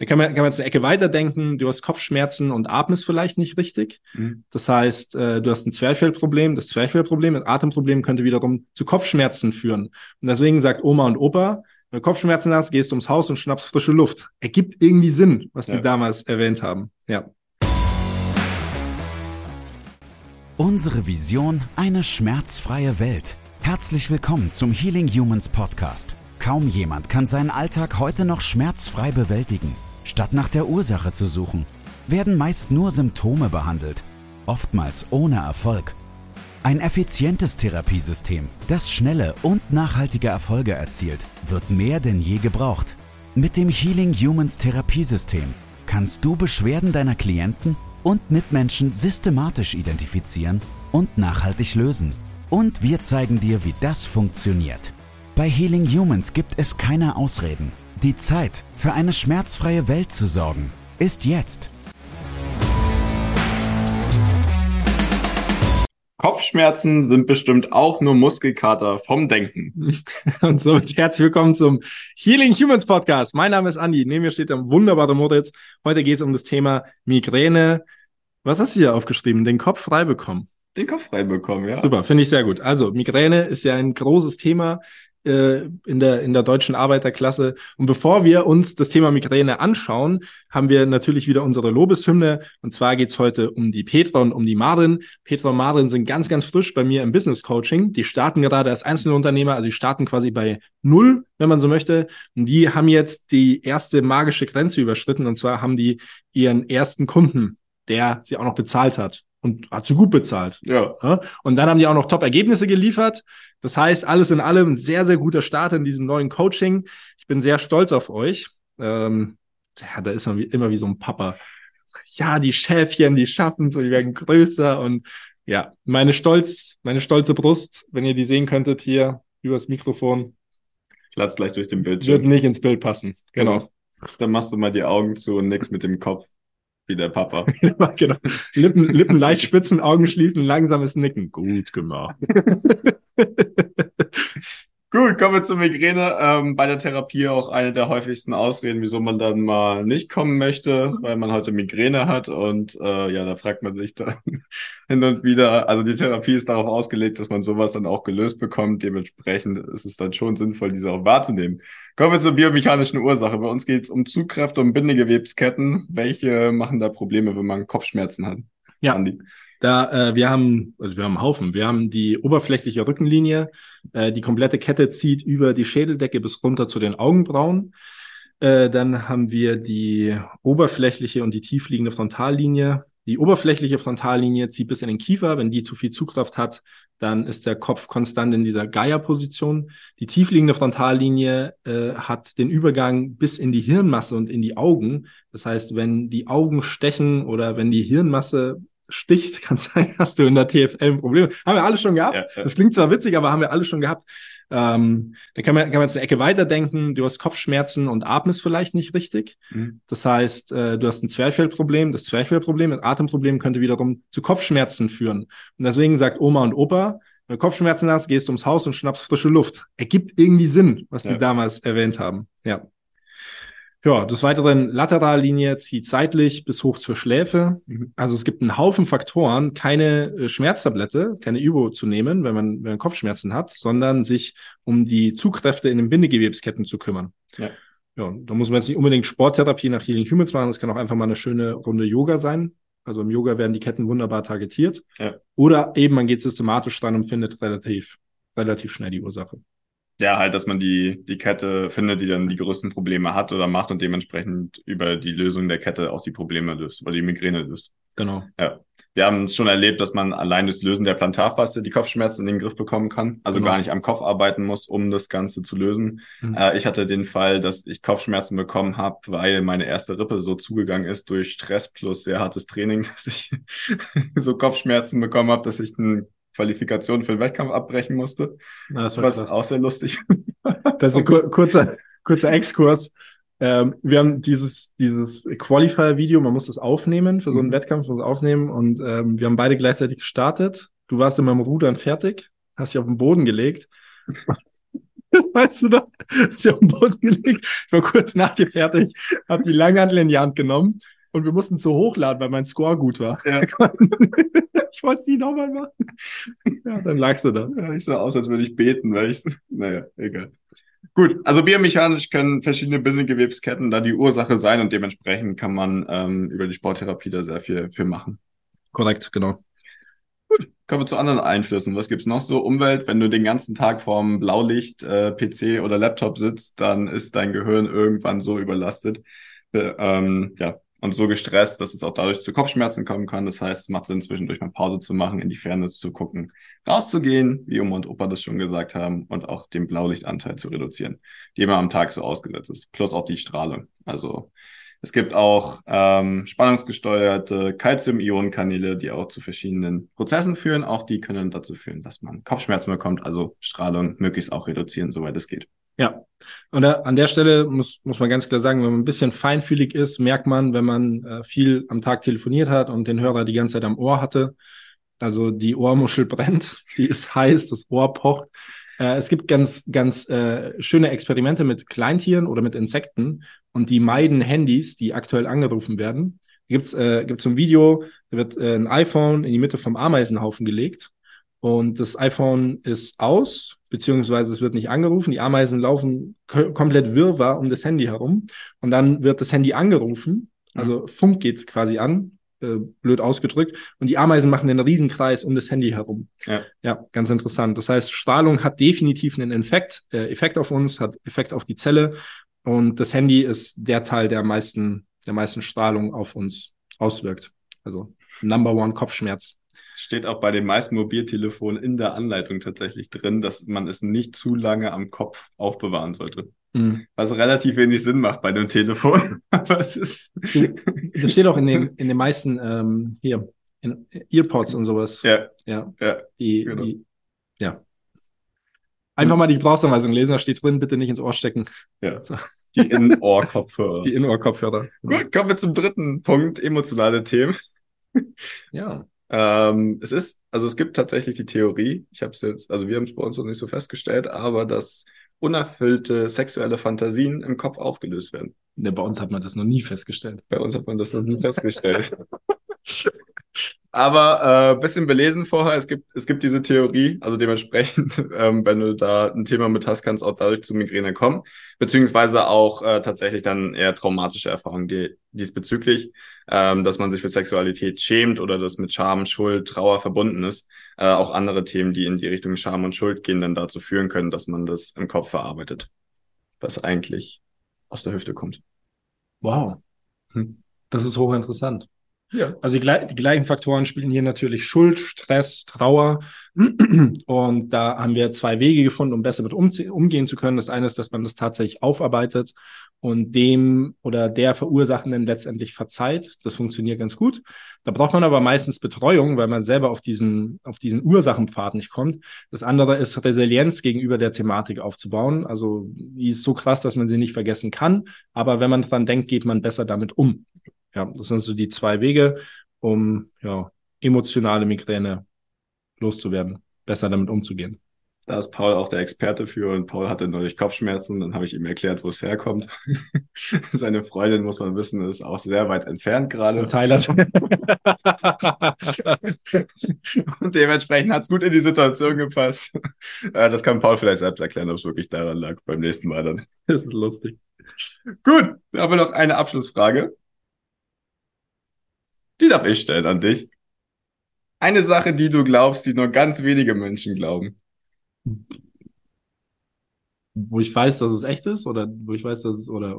Da kann man, kann man jetzt eine Ecke weiterdenken. Du hast Kopfschmerzen und atmest vielleicht nicht richtig. Mhm. Das heißt, äh, du hast ein Zwerchfellproblem. Das Zwerchfellproblem, das Atemproblem könnte wiederum zu Kopfschmerzen führen. Und deswegen sagt Oma und Opa, wenn du Kopfschmerzen hast, gehst du ums Haus und schnappst frische Luft. Ergibt irgendwie Sinn, was ja. die damals erwähnt haben. Ja. Unsere Vision, eine schmerzfreie Welt. Herzlich willkommen zum Healing Humans Podcast. Kaum jemand kann seinen Alltag heute noch schmerzfrei bewältigen. Statt nach der Ursache zu suchen, werden meist nur Symptome behandelt, oftmals ohne Erfolg. Ein effizientes Therapiesystem, das schnelle und nachhaltige Erfolge erzielt, wird mehr denn je gebraucht. Mit dem Healing Humans Therapiesystem kannst du Beschwerden deiner Klienten und Mitmenschen systematisch identifizieren und nachhaltig lösen. Und wir zeigen dir, wie das funktioniert. Bei Healing Humans gibt es keine Ausreden. Die Zeit, für eine schmerzfreie Welt zu sorgen, ist jetzt. Kopfschmerzen sind bestimmt auch nur Muskelkater vom Denken. Und somit herzlich willkommen zum Healing Humans Podcast. Mein Name ist Andi. Neben mir steht der wunderbare Moritz. Heute geht es um das Thema Migräne. Was hast du hier aufgeschrieben? Den Kopf frei bekommen. Den Kopf frei bekommen, ja. Super, finde ich sehr gut. Also Migräne ist ja ein großes Thema äh, in der, in der deutschen Arbeiterklasse. Und bevor wir uns das Thema Migräne anschauen, haben wir natürlich wieder unsere Lobeshymne. Und zwar geht's heute um die Petra und um die Marin. Petra und Marin sind ganz, ganz frisch bei mir im Business Coaching. Die starten gerade als Einzelunternehmer, also die starten quasi bei Null, wenn man so möchte. Und die haben jetzt die erste magische Grenze überschritten. Und zwar haben die ihren ersten Kunden, der sie auch noch bezahlt hat und hat sie gut bezahlt. Ja. Und dann haben die auch noch Top-Ergebnisse geliefert. Das heißt, alles in allem ein sehr, sehr guter Start in diesem neuen Coaching. Ich bin sehr stolz auf euch. Ähm, ja, da ist man wie, immer wie so ein Papa. Ja, die Schäfchen, die schaffen es und die werden größer und ja, meine Stolz, meine stolze Brust, wenn ihr die sehen könntet hier übers Mikrofon. Platzt gleich durch den Bildschirm. Wird nicht ins Bild passen. Genau. Dann machst du mal die Augen zu und nix mit dem Kopf. Wie der Papa. genau. Lippen, Lippen leicht spitzen, Augen schließen, langsames Nicken. Gut gemacht. Gut, kommen wir zur Migräne. Ähm, bei der Therapie auch eine der häufigsten Ausreden, wieso man dann mal nicht kommen möchte, weil man heute Migräne hat. Und äh, ja, da fragt man sich dann hin und wieder. Also die Therapie ist darauf ausgelegt, dass man sowas dann auch gelöst bekommt. Dementsprechend ist es dann schon sinnvoll, diese auch wahrzunehmen. Kommen wir zur biomechanischen Ursache. Bei uns geht es um Zugkräfte und Bindegewebsketten. Welche machen da Probleme, wenn man Kopfschmerzen hat? Ja. Andi. Da, äh, wir haben, also wir haben einen Haufen. Wir haben die oberflächliche Rückenlinie, äh, die komplette Kette zieht über die Schädeldecke bis runter zu den Augenbrauen. Äh, dann haben wir die oberflächliche und die tiefliegende Frontallinie. Die oberflächliche Frontallinie zieht bis in den Kiefer. Wenn die zu viel Zugkraft hat, dann ist der Kopf konstant in dieser Gaia-Position. Die tiefliegende Frontallinie äh, hat den Übergang bis in die Hirnmasse und in die Augen. Das heißt, wenn die Augen stechen oder wenn die Hirnmasse sticht, kann sein, hast du in der TFL ein Problem. Haben wir alle schon gehabt. Ja, ja. Das klingt zwar witzig, aber haben wir alle schon gehabt. Ähm, da kann man, kann man jetzt eine Ecke weiterdenken. Du hast Kopfschmerzen und atmest vielleicht nicht richtig. Mhm. Das heißt, äh, du hast ein Zwerchfellproblem. Das Zwerchfellproblem, das Atemproblem könnte wiederum zu Kopfschmerzen führen. Und deswegen sagt Oma und Opa, wenn du Kopfschmerzen hast, gehst du ums Haus und schnappst frische Luft. Ergibt irgendwie Sinn, was ja. die damals erwähnt haben. Ja. Ja, des Weiteren Laterallinie zieht seitlich bis hoch zur Schläfe. Mhm. Also es gibt einen Haufen Faktoren, keine äh, Schmerztablette, keine Übung zu nehmen, wenn man, wenn man Kopfschmerzen hat, sondern sich um die Zugkräfte in den Bindegewebsketten zu kümmern. Ja. Ja, da muss man jetzt nicht unbedingt Sporttherapie nach Healing Humans machen, das kann auch einfach mal eine schöne Runde Yoga sein. Also im Yoga werden die Ketten wunderbar targetiert. Ja. Oder eben man geht systematisch dran und findet relativ, relativ schnell die Ursache. Ja, halt, dass man die, die Kette findet, die dann die größten Probleme hat oder macht und dementsprechend über die Lösung der Kette auch die Probleme löst oder die Migräne löst. Genau. Ja. Wir haben es schon erlebt, dass man allein durchs Lösen der Plantarfaszie die Kopfschmerzen in den Griff bekommen kann. Also genau. gar nicht am Kopf arbeiten muss, um das Ganze zu lösen. Mhm. Äh, ich hatte den Fall, dass ich Kopfschmerzen bekommen habe, weil meine erste Rippe so zugegangen ist durch Stress plus sehr hartes Training, dass ich so Kopfschmerzen bekommen habe, dass ich einen Qualifikation für den Wettkampf abbrechen musste. Na, was krass. auch sehr lustig. das ist ein kur kurzer, kurzer Exkurs. Ähm, wir haben dieses, dieses Qualifier-Video, man muss das aufnehmen für so einen mhm. Wettkampf, muss aufnehmen und ähm, wir haben beide gleichzeitig gestartet. Du warst in meinem Rudern fertig, hast dich auf den Boden gelegt weißt du noch? Ist ja auf den Boden gelegt. Ich war kurz nach dir fertig, habe die Langhandel in die Hand genommen und wir mussten so hochladen, weil mein Score gut war. Ja. ich wollte sie nochmal machen. Ja, dann lagst du da. Ja, ich sah aus, als würde ich beten, weil ich, naja, egal. Gut, also biomechanisch können verschiedene Bindegewebsketten da die Ursache sein und dementsprechend kann man ähm, über die Sporttherapie da sehr viel für machen. Korrekt, genau. Gut, kommen wir zu anderen Einflüssen. Was gibt's noch so? Umwelt, wenn du den ganzen Tag vorm Blaulicht, äh, PC oder Laptop sitzt, dann ist dein Gehirn irgendwann so überlastet, äh, ähm, ja, und so gestresst, dass es auch dadurch zu Kopfschmerzen kommen kann. Das heißt, es macht Sinn, zwischendurch mal Pause zu machen, in die Ferne zu gucken, rauszugehen, wie Oma und Opa das schon gesagt haben, und auch den Blaulichtanteil zu reduzieren, die immer am Tag so ausgesetzt ist, plus auch die Strahlung. Also es gibt auch ähm, spannungsgesteuerte Calcium-Ionen-Kanäle, die auch zu verschiedenen Prozessen führen. Auch die können dazu führen, dass man Kopfschmerzen bekommt, also Strahlung möglichst auch reduzieren, soweit es geht. Ja, und da, an der Stelle muss, muss man ganz klar sagen, wenn man ein bisschen feinfühlig ist, merkt man, wenn man äh, viel am Tag telefoniert hat und den Hörer die ganze Zeit am Ohr hatte, also die Ohrmuschel brennt, die ist heiß, das Ohr pocht. Äh, es gibt ganz, ganz äh, schöne Experimente mit Kleintieren oder mit Insekten und die meiden Handys, die aktuell angerufen werden. Da gibt's äh, gibt's so ein Video, da wird äh, ein iPhone in die Mitte vom Ameisenhaufen gelegt und das iPhone ist aus, beziehungsweise es wird nicht angerufen. Die Ameisen laufen komplett wirrwarr um das Handy herum. Und dann wird das Handy angerufen. Also Funk geht quasi an, äh, blöd ausgedrückt. Und die Ameisen machen einen Riesenkreis um das Handy herum. Ja. ja, ganz interessant. Das heißt, Strahlung hat definitiv einen Effekt, äh, Effekt auf uns, hat Effekt auf die Zelle. Und das Handy ist der Teil, der am meisten, der meisten Strahlung auf uns auswirkt. Also Number One Kopfschmerz. Steht auch bei den meisten Mobiltelefonen in der Anleitung tatsächlich drin, dass man es nicht zu lange am Kopf aufbewahren sollte. Mhm. Was relativ wenig Sinn macht bei dem Telefon. Es ist. Das steht auch in den, in den meisten ähm, hier, in Earpods und sowas. ja, Ja. ja. Die, Genau. die, ja. Einfach mal die Gebrauchsanweisung lesen, da steht drin, bitte nicht ins Ohr stecken. ja. Die In-Ohr-Kopfhörer. Die Innenohrkopfhörer. Gut, kommen wir zum dritten Punkt, emotionale Themen. Ja. Ähm, es ist, also es gibt tatsächlich die Theorie, ich habe es jetzt, also wir haben es bei uns noch nicht so festgestellt, aber dass unerfüllte sexuelle Fantasien im Kopf aufgelöst werden. Ne, bei uns hat man das noch nie festgestellt. Bei uns hat man das noch nie festgestellt. Aber äh, bisschen belesen vorher, es gibt, es gibt diese Theorie, also dementsprechend, ähm, wenn du da ein Thema mit hast, kann es auch dadurch zu Migräne kommen, beziehungsweise auch äh, tatsächlich dann eher traumatische Erfahrungen die, diesbezüglich, ähm, dass man sich für Sexualität schämt oder das mit Scham, Schuld, Trauer verbunden ist. Äh, auch andere Themen, die in die Richtung Scham und Schuld gehen, dann dazu führen können, dass man das im Kopf verarbeitet, was eigentlich aus der Hüfte kommt. Wow. Hm. Das ist hochinteressant. Ja. Also die, die gleichen Faktoren spielen hier natürlich Schuld, Stress, Trauer. Und da haben wir zwei Wege gefunden, um besser mit umgehen zu können. Das eine ist, dass man das tatsächlich aufarbeitet und dem oder der Verursachenden letztendlich verzeiht. Das funktioniert ganz gut. Da braucht man aber meistens Betreuung, weil man selber auf diesen, auf diesen Ursachenpfad nicht kommt. Das andere ist Resilienz gegenüber der Thematik aufzubauen. Also die ist so krass, dass man sie nicht vergessen kann. Aber wenn man dran denkt, geht man besser damit um. Ja, das sind so die zwei Wege, um ja, emotionale Migräne loszuwerden, besser damit umzugehen. Da ist Paul auch der Experte für und Paul hatte neulich Kopfschmerzen. Dann habe ich ihm erklärt, wo es herkommt. Seine Freundin, muss man wissen, ist auch sehr weit entfernt gerade. Thailand. Und dementsprechend hat es gut in die Situation gepasst. Äh, Das kann Paul vielleicht selbst erklären, ob es wirklich daran lag beim nächsten Mal dann. das ist lustig. Gut, dann haben wir noch eine Abschlussfrage. Die darf ich stellen an dich. Eine Sache, die du glaubst, die nur ganz wenige Menschen glauben. Wo ich weiß, dass es echt ist oder wo ich weiß, dass es oder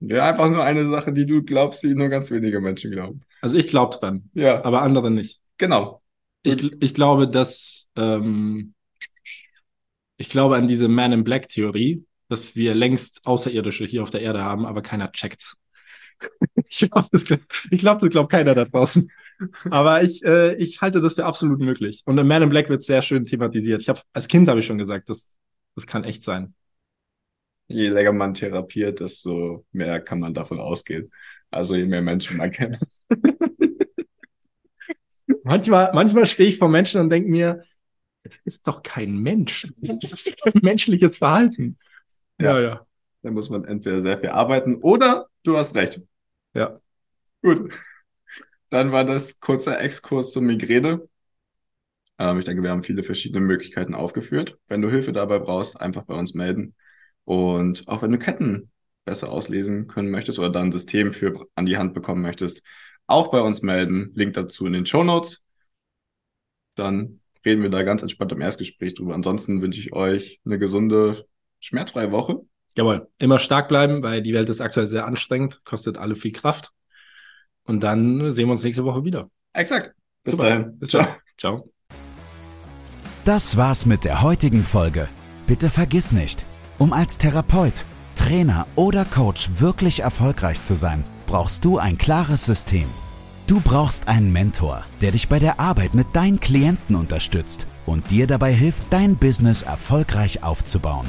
Ja, einfach nur eine Sache, die du glaubst, die nur ganz wenige Menschen glauben. also ich glaube dran, Ja, aber andere nicht. genau. Ich, ich glaube, dass ähm, ich glaube an diese Man in Black Theorie, dass wir längst Außerirdische hier auf der Erde haben, aber keiner checkt. ich glaube, das, glaub- ich glaub, das glaubt keiner da draußen. Aber ich, äh, ich halte das für absolut möglich. Und in Man in Black wird sehr schön thematisiert. Ich habe als Kind habe ich schon gesagt, das, das kann echt sein. Je länger man therapiert, desto mehr kann man davon ausgehen. Also je mehr Menschen man kennt. Manchmal, manchmal stehe ich vor Menschen und denke mir, Das ist doch kein Mensch. Das ist kein menschliches Verhalten. Ja, ja. Da muss man entweder sehr viel arbeiten oder du hast recht. Ja. Gut. Dann war das kurzer Exkurs zur Migräne. Ähm, ich denke, wir haben viele verschiedene Möglichkeiten aufgeführt. Wenn du Hilfe dabei brauchst, einfach bei uns melden. Und auch wenn du Ketten besser auslesen können möchtest oder dann ein System für an die Hand bekommen möchtest, auch bei uns melden. Link dazu in den Show Notes. Dann reden wir da ganz entspannt im Erstgespräch drüber. Ansonsten wünsche ich euch eine gesunde, schmerzfreie Woche. Jawohl, immer stark bleiben, weil die Welt ist aktuell sehr anstrengend, kostet alle viel Kraft. Und dann sehen wir uns nächste Woche wieder. Exakt. Bis Super. dahin. Bis Ciao. Dann. Ciao. Das war's mit der heutigen Folge. Bitte vergiss nicht, um als Therapeut, Trainer oder Coach wirklich erfolgreich zu sein, brauchst du ein klares System. Du brauchst einen Mentor, der dich bei der Arbeit mit deinen Klienten unterstützt und dir dabei hilft, dein Business erfolgreich aufzubauen.